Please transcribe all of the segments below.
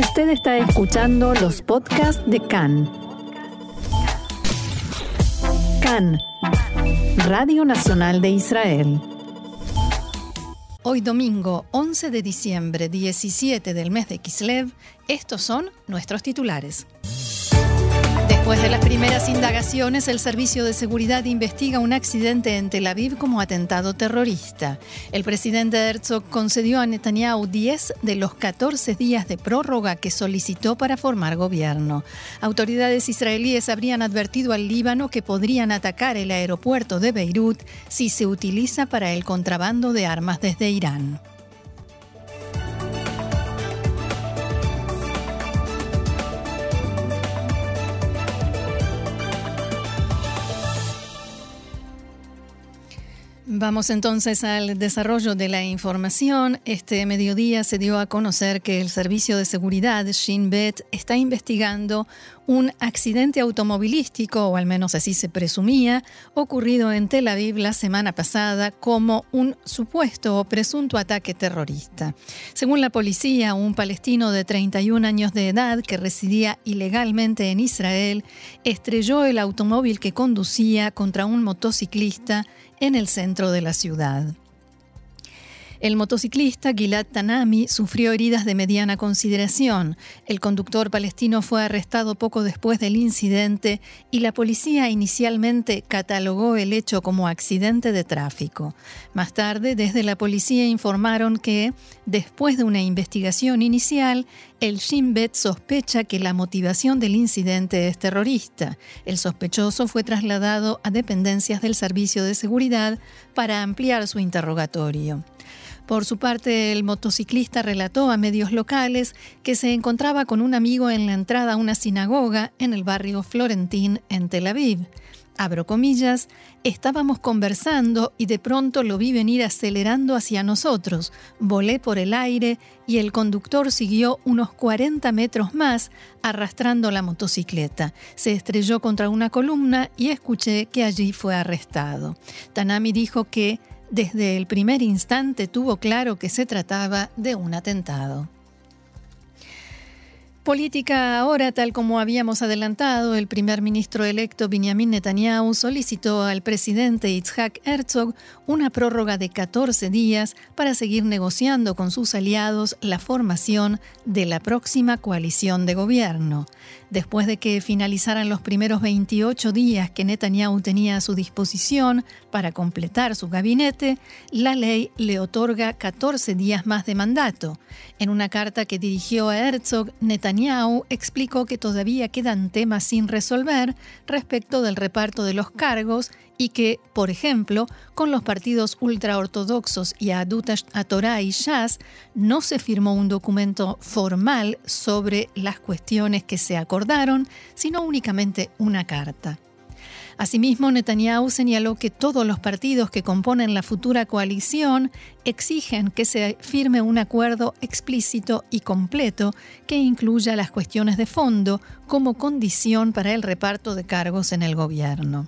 Usted está escuchando los podcasts de CAN. CAN, Radio Nacional de Israel. Hoy domingo 11 de diciembre, 17 del mes de Kislev, estos son nuestros titulares. Después de las primeras indagaciones, el Servicio de Seguridad investiga un accidente en Tel Aviv como atentado terrorista. El presidente Herzog concedió a Netanyahu 10 de los 14 días de prórroga que solicitó para formar gobierno. Autoridades israelíes habrían advertido al Líbano que podrían atacar el aeropuerto de Beirut si se utiliza para el contrabando de armas desde Irán. Vamos entonces al desarrollo de la información. Este mediodía se dio a conocer que el Servicio de Seguridad Shin Bet está investigando un accidente automovilístico, o al menos así se presumía, ocurrido en Tel Aviv la semana pasada como un supuesto o presunto ataque terrorista. Según la policía, un palestino de 31 años de edad que residía ilegalmente en Israel estrelló el automóvil que conducía contra un motociclista en el centro de la ciudad. El motociclista Gilad Tanami sufrió heridas de mediana consideración. El conductor palestino fue arrestado poco después del incidente y la policía inicialmente catalogó el hecho como accidente de tráfico. Más tarde, desde la policía informaron que, después de una investigación inicial, el Shin Bet sospecha que la motivación del incidente es terrorista. El sospechoso fue trasladado a dependencias del Servicio de Seguridad para ampliar su interrogatorio. Por su parte, el motociclista relató a medios locales que se encontraba con un amigo en la entrada a una sinagoga en el barrio Florentín, en Tel Aviv. Abro comillas, estábamos conversando y de pronto lo vi venir acelerando hacia nosotros. Volé por el aire y el conductor siguió unos 40 metros más arrastrando la motocicleta. Se estrelló contra una columna y escuché que allí fue arrestado. Tanami dijo que desde el primer instante tuvo claro que se trataba de un atentado. Política ahora, tal como habíamos adelantado, el primer ministro electo Benjamin Netanyahu solicitó al presidente Itzhak Herzog una prórroga de 14 días para seguir negociando con sus aliados la formación de la próxima coalición de gobierno. Después de que finalizaran los primeros 28 días que Netanyahu tenía a su disposición para completar su gabinete, la ley le otorga 14 días más de mandato. En una carta que dirigió a Herzog, Netanyahu explicó que todavía quedan temas sin resolver respecto del reparto de los cargos y que, por ejemplo, con los partidos ultraortodoxos y a Torah y Shas no se firmó un documento formal sobre las cuestiones que se acordaron, sino únicamente una carta. Asimismo, Netanyahu señaló que todos los partidos que componen la futura coalición exigen que se firme un acuerdo explícito y completo que incluya las cuestiones de fondo como condición para el reparto de cargos en el gobierno.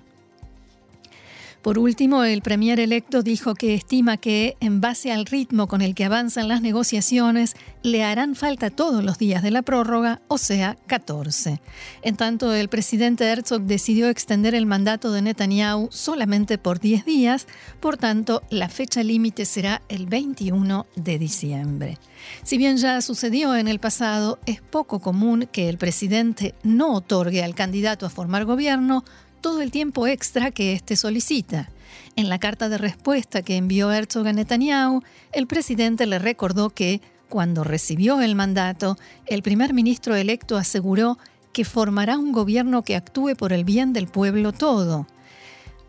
Por último, el premier electo dijo que estima que, en base al ritmo con el que avanzan las negociaciones, le harán falta todos los días de la prórroga, o sea, 14. En tanto, el presidente Herzog decidió extender el mandato de Netanyahu solamente por 10 días, por tanto, la fecha límite será el 21 de diciembre. Si bien ya sucedió en el pasado, es poco común que el presidente no otorgue al candidato a formar gobierno todo el tiempo extra que éste solicita. En la carta de respuesta que envió Herzog Netanyahu, el presidente le recordó que, cuando recibió el mandato, el primer ministro electo aseguró que formará un gobierno que actúe por el bien del pueblo todo.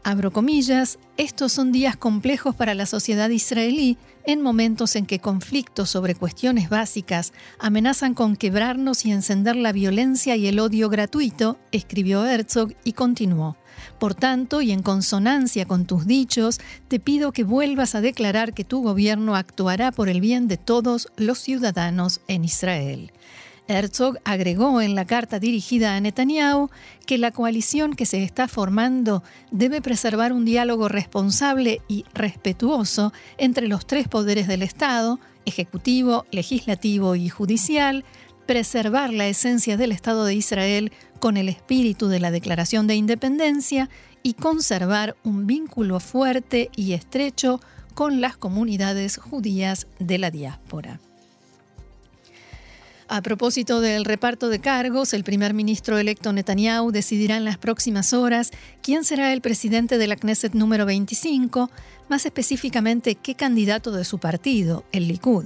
Abro comillas, estos son días complejos para la sociedad israelí en momentos en que conflictos sobre cuestiones básicas amenazan con quebrarnos y encender la violencia y el odio gratuito, escribió Herzog y continuó. Por tanto, y en consonancia con tus dichos, te pido que vuelvas a declarar que tu gobierno actuará por el bien de todos los ciudadanos en Israel. Herzog agregó en la carta dirigida a Netanyahu que la coalición que se está formando debe preservar un diálogo responsable y respetuoso entre los tres poderes del Estado, ejecutivo, legislativo y judicial, preservar la esencia del Estado de Israel con el espíritu de la Declaración de Independencia y conservar un vínculo fuerte y estrecho con las comunidades judías de la diáspora. A propósito del reparto de cargos, el primer ministro electo Netanyahu decidirá en las próximas horas quién será el presidente de la Knesset número 25, más específicamente qué candidato de su partido, el Likud.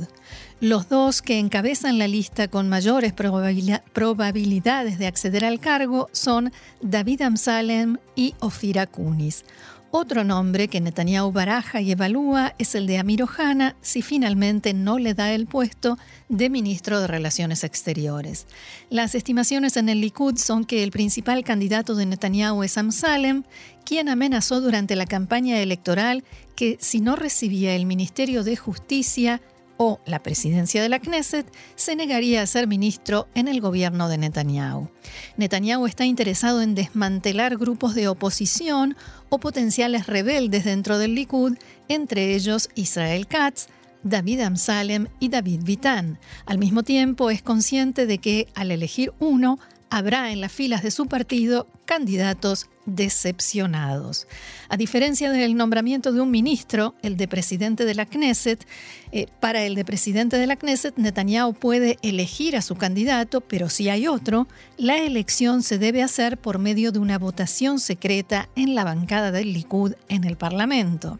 Los dos que encabezan la lista con mayores probabilidades de acceder al cargo son David Amsalem y Ofira Kunis. Otro nombre que Netanyahu baraja y evalúa es el de Amir Ohana si finalmente no le da el puesto de ministro de Relaciones Exteriores. Las estimaciones en el Likud son que el principal candidato de Netanyahu es Amsalem, quien amenazó durante la campaña electoral que si no recibía el Ministerio de Justicia, o la presidencia de la Knesset, se negaría a ser ministro en el gobierno de Netanyahu. Netanyahu está interesado en desmantelar grupos de oposición o potenciales rebeldes dentro del Likud, entre ellos Israel Katz, David Amsalem y David Vitan. Al mismo tiempo, es consciente de que al elegir uno, habrá en las filas de su partido candidatos decepcionados. A diferencia del nombramiento de un ministro, el de presidente de la Knesset, eh, para el de presidente de la Knesset, Netanyahu puede elegir a su candidato, pero si hay otro, la elección se debe hacer por medio de una votación secreta en la bancada del Likud en el Parlamento.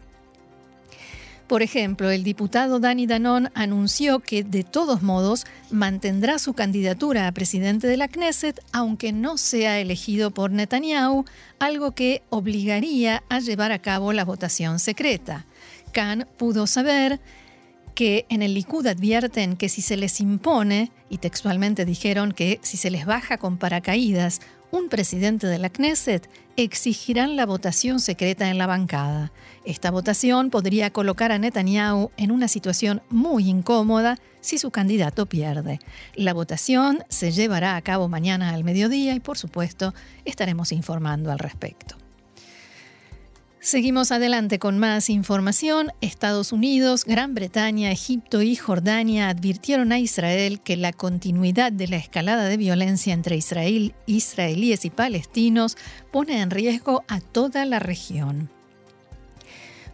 Por ejemplo, el diputado Dani Danon anunció que de todos modos mantendrá su candidatura a presidente de la Knesset aunque no sea elegido por Netanyahu, algo que obligaría a llevar a cabo la votación secreta. Khan pudo saber que en el Likud advierten que si se les impone, y textualmente dijeron que si se les baja con paracaídas un presidente de la Knesset, exigirán la votación secreta en la bancada. Esta votación podría colocar a Netanyahu en una situación muy incómoda si su candidato pierde. La votación se llevará a cabo mañana al mediodía y por supuesto estaremos informando al respecto. Seguimos adelante con más información. Estados Unidos, Gran Bretaña, Egipto y Jordania advirtieron a Israel que la continuidad de la escalada de violencia entre Israel, israelíes y palestinos pone en riesgo a toda la región.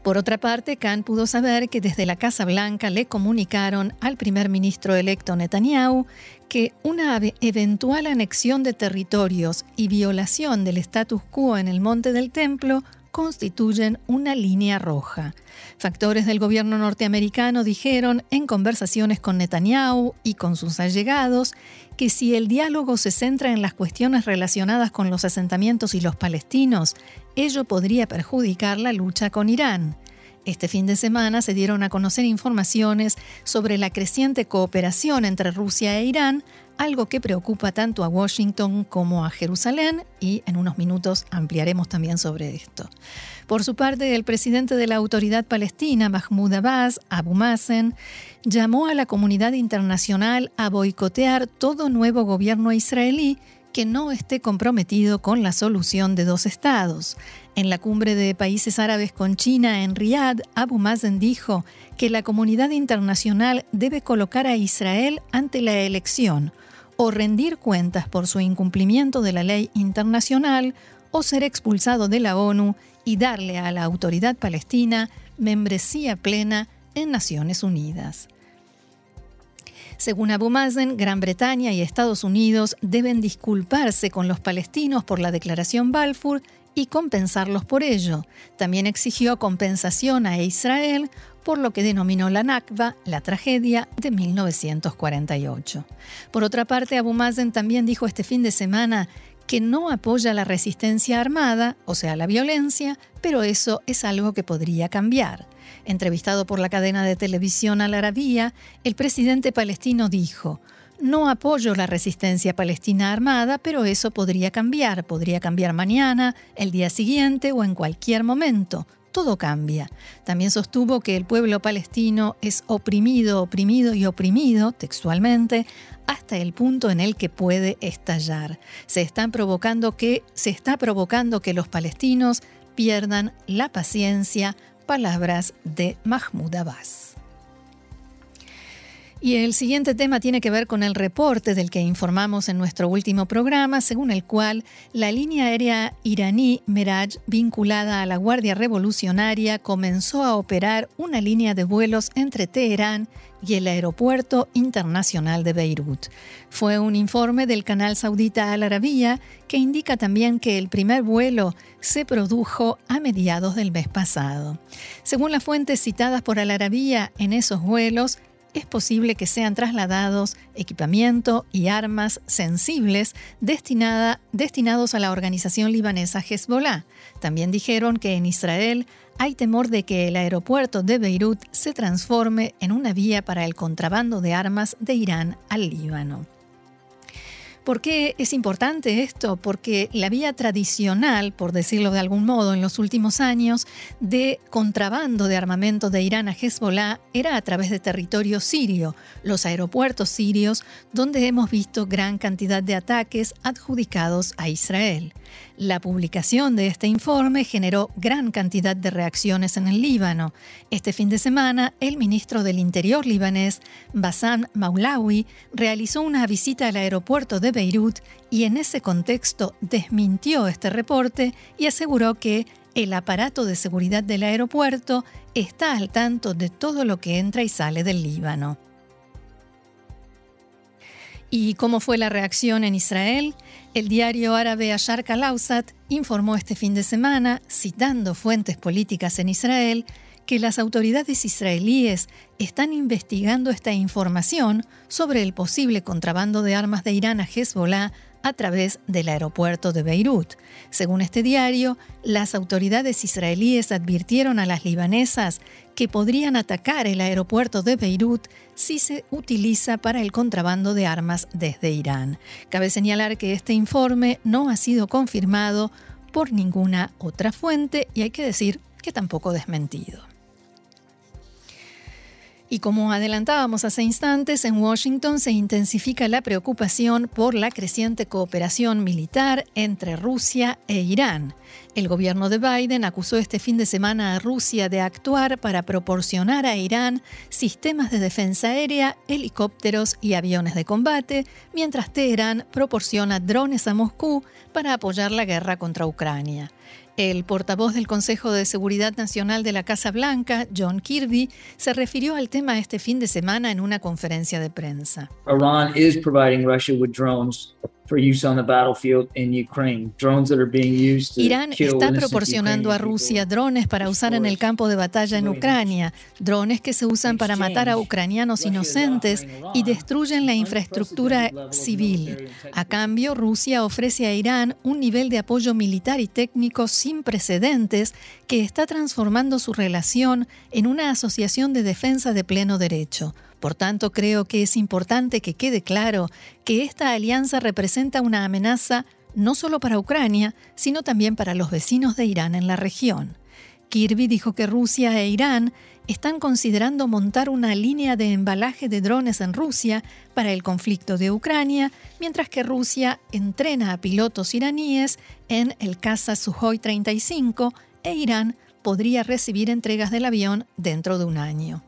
Por otra parte, Khan pudo saber que desde la Casa Blanca le comunicaron al primer ministro electo Netanyahu que una eventual anexión de territorios y violación del status quo en el Monte del Templo constituyen una línea roja. Factores del gobierno norteamericano dijeron en conversaciones con Netanyahu y con sus allegados que si el diálogo se centra en las cuestiones relacionadas con los asentamientos y los palestinos, ello podría perjudicar la lucha con Irán. Este fin de semana se dieron a conocer informaciones sobre la creciente cooperación entre Rusia e Irán, algo que preocupa tanto a Washington como a Jerusalén y en unos minutos ampliaremos también sobre esto. Por su parte, el presidente de la Autoridad Palestina, Mahmoud Abbas, Abu Mazen, llamó a la comunidad internacional a boicotear todo nuevo gobierno israelí que no esté comprometido con la solución de dos estados. En la cumbre de países árabes con China en Riyadh, Abu Mazen dijo que la comunidad internacional debe colocar a Israel ante la elección o rendir cuentas por su incumplimiento de la ley internacional o ser expulsado de la ONU y darle a la autoridad palestina membresía plena en Naciones Unidas. Según Abu Mazen, Gran Bretaña y Estados Unidos deben disculparse con los palestinos por la declaración Balfour y compensarlos por ello. También exigió compensación a Israel por lo que denominó la Nakba, la tragedia de 1948. Por otra parte, Abu Mazen también dijo este fin de semana que no apoya la resistencia armada, o sea, la violencia, pero eso es algo que podría cambiar. Entrevistado por la cadena de televisión Al Arabía, el presidente palestino dijo, no apoyo la resistencia palestina armada, pero eso podría cambiar, podría cambiar mañana, el día siguiente o en cualquier momento. Todo cambia. También sostuvo que el pueblo palestino es oprimido, oprimido y oprimido, textualmente, hasta el punto en el que puede estallar. Se, están provocando que, se está provocando que los palestinos pierdan la paciencia, palabras de Mahmoud Abbas. Y el siguiente tema tiene que ver con el reporte del que informamos en nuestro último programa, según el cual la línea aérea iraní Meraj, vinculada a la Guardia Revolucionaria, comenzó a operar una línea de vuelos entre Teherán y el Aeropuerto Internacional de Beirut. Fue un informe del canal saudita Al Arabiya que indica también que el primer vuelo se produjo a mediados del mes pasado. Según las fuentes citadas por Al Arabiya en esos vuelos, es posible que sean trasladados equipamiento y armas sensibles destinados a la organización libanesa Hezbollah. También dijeron que en Israel hay temor de que el aeropuerto de Beirut se transforme en una vía para el contrabando de armas de Irán al Líbano. ¿Por qué es importante esto? Porque la vía tradicional, por decirlo de algún modo, en los últimos años, de contrabando de armamento de Irán a Hezbollah era a través de territorio sirio, los aeropuertos sirios, donde hemos visto gran cantidad de ataques adjudicados a Israel. La publicación de este informe generó gran cantidad de reacciones en el Líbano. Este fin de semana, el ministro del Interior libanés, Bassam Maulawi, realizó una visita al aeropuerto de Beirut y en ese contexto desmintió este reporte y aseguró que el aparato de seguridad del aeropuerto está al tanto de todo lo que entra y sale del Líbano. ¿Y cómo fue la reacción en Israel? El diario árabe Ashar Kalausat informó este fin de semana, citando fuentes políticas en Israel, que las autoridades israelíes están investigando esta información sobre el posible contrabando de armas de Irán a Hezbollah a través del aeropuerto de Beirut. Según este diario, las autoridades israelíes advirtieron a las libanesas que podrían atacar el aeropuerto de Beirut si se utiliza para el contrabando de armas desde Irán. Cabe señalar que este informe no ha sido confirmado por ninguna otra fuente y hay que decir que tampoco desmentido. Y como adelantábamos hace instantes, en Washington se intensifica la preocupación por la creciente cooperación militar entre Rusia e Irán. El gobierno de Biden acusó este fin de semana a Rusia de actuar para proporcionar a Irán sistemas de defensa aérea, helicópteros y aviones de combate, mientras Teherán proporciona drones a Moscú para apoyar la guerra contra Ucrania. El portavoz del Consejo de Seguridad Nacional de la Casa Blanca, John Kirby, se refirió al tema este fin de semana en una conferencia de prensa. Providing Russia with drones Irán está proporcionando a Rusia drones para usar en el campo de batalla en Ucrania, drones que se usan para matar a ucranianos inocentes y destruyen la infraestructura civil. A cambio, Rusia ofrece a Irán un nivel de apoyo militar y técnico sin precedentes que está transformando su relación en una asociación de defensa de pleno derecho. Por tanto, creo que es importante que quede claro que esta alianza representa una amenaza no solo para Ucrania, sino también para los vecinos de Irán en la región. Kirby dijo que Rusia e Irán están considerando montar una línea de embalaje de drones en Rusia para el conflicto de Ucrania, mientras que Rusia entrena a pilotos iraníes en el caza Sukhoi 35 e Irán podría recibir entregas del avión dentro de un año.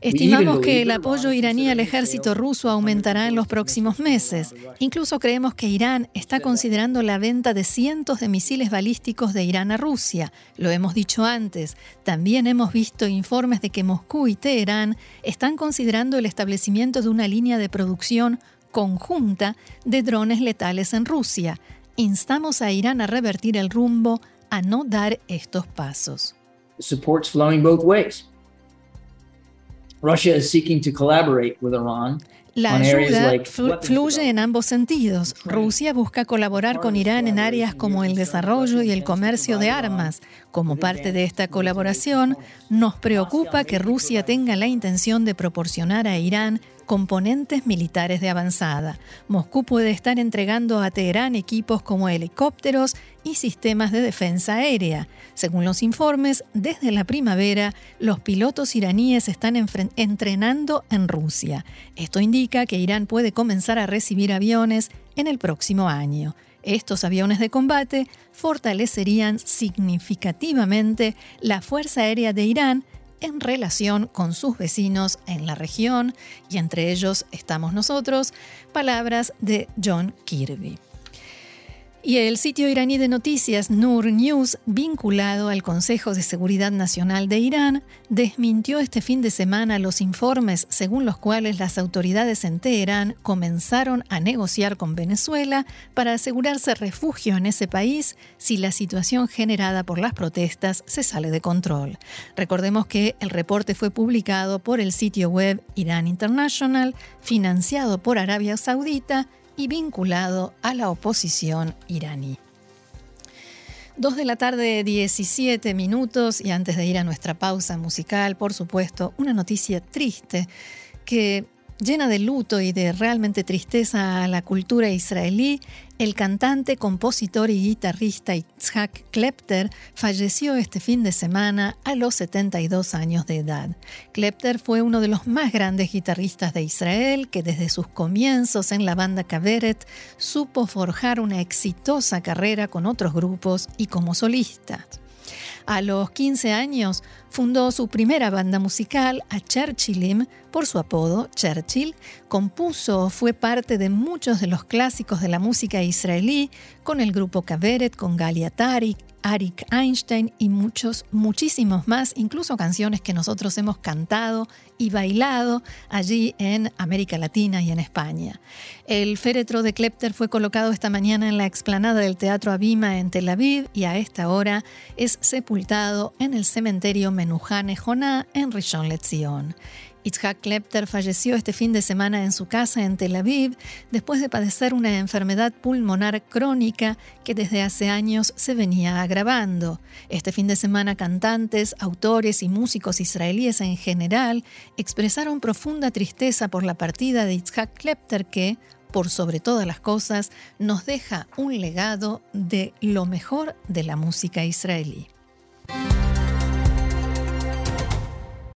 Estimamos que el apoyo iraní al ejército ruso aumentará en los próximos meses. Incluso creemos que Irán está considerando la venta de cientos de misiles balísticos de Irán a Rusia. Lo hemos dicho antes. También hemos visto informes de que Moscú y Teherán están considerando el establecimiento de una línea de producción conjunta de drones letales en Rusia. Instamos a Irán a revertir el rumbo a no dar estos pasos. La ayuda fluye en ambos sentidos. Rusia busca colaborar con Irán en áreas como el desarrollo y el comercio de armas. Como parte de esta colaboración, nos preocupa que Rusia tenga la intención de proporcionar a Irán componentes militares de avanzada. Moscú puede estar entregando a Teherán equipos como helicópteros y sistemas de defensa aérea. Según los informes, desde la primavera, los pilotos iraníes están entrenando en Rusia. Esto indica que Irán puede comenzar a recibir aviones en el próximo año. Estos aviones de combate fortalecerían significativamente la Fuerza Aérea de Irán en relación con sus vecinos en la región, y entre ellos estamos nosotros, palabras de John Kirby. Y el sitio iraní de noticias Nur News, vinculado al Consejo de Seguridad Nacional de Irán, desmintió este fin de semana los informes según los cuales las autoridades en Teherán comenzaron a negociar con Venezuela para asegurarse refugio en ese país si la situación generada por las protestas se sale de control. Recordemos que el reporte fue publicado por el sitio web Irán International, financiado por Arabia Saudita y vinculado a la oposición iraní. Dos de la tarde, 17 minutos, y antes de ir a nuestra pausa musical, por supuesto, una noticia triste que llena de luto y de realmente tristeza a la cultura israelí, el cantante, compositor y guitarrista Itzhak Klepter falleció este fin de semana a los 72 años de edad. Klepter fue uno de los más grandes guitarristas de Israel que desde sus comienzos en la banda Kaveret supo forjar una exitosa carrera con otros grupos y como solista. A los 15 años fundó su primera banda musical, a Churchillim, por su apodo Churchill. Compuso, fue parte de muchos de los clásicos de la música israelí, con el grupo Kaveret, con Galia Tarik, Arik Einstein y muchos, muchísimos más, incluso canciones que nosotros hemos cantado y bailado allí en América Latina y en España. El féretro de Klepter fue colocado esta mañana en la explanada del Teatro Abima en Tel Aviv y a esta hora es sepultado en el cementerio Menujane Joná en Rishon LeZion. Itzhak Klepter falleció este fin de semana en su casa en Tel Aviv después de padecer una enfermedad pulmonar crónica que desde hace años se venía agravando. Este fin de semana cantantes, autores y músicos israelíes en general expresaron profunda tristeza por la partida de Itzhak Klepter que, por sobre todas las cosas, nos deja un legado de lo mejor de la música israelí.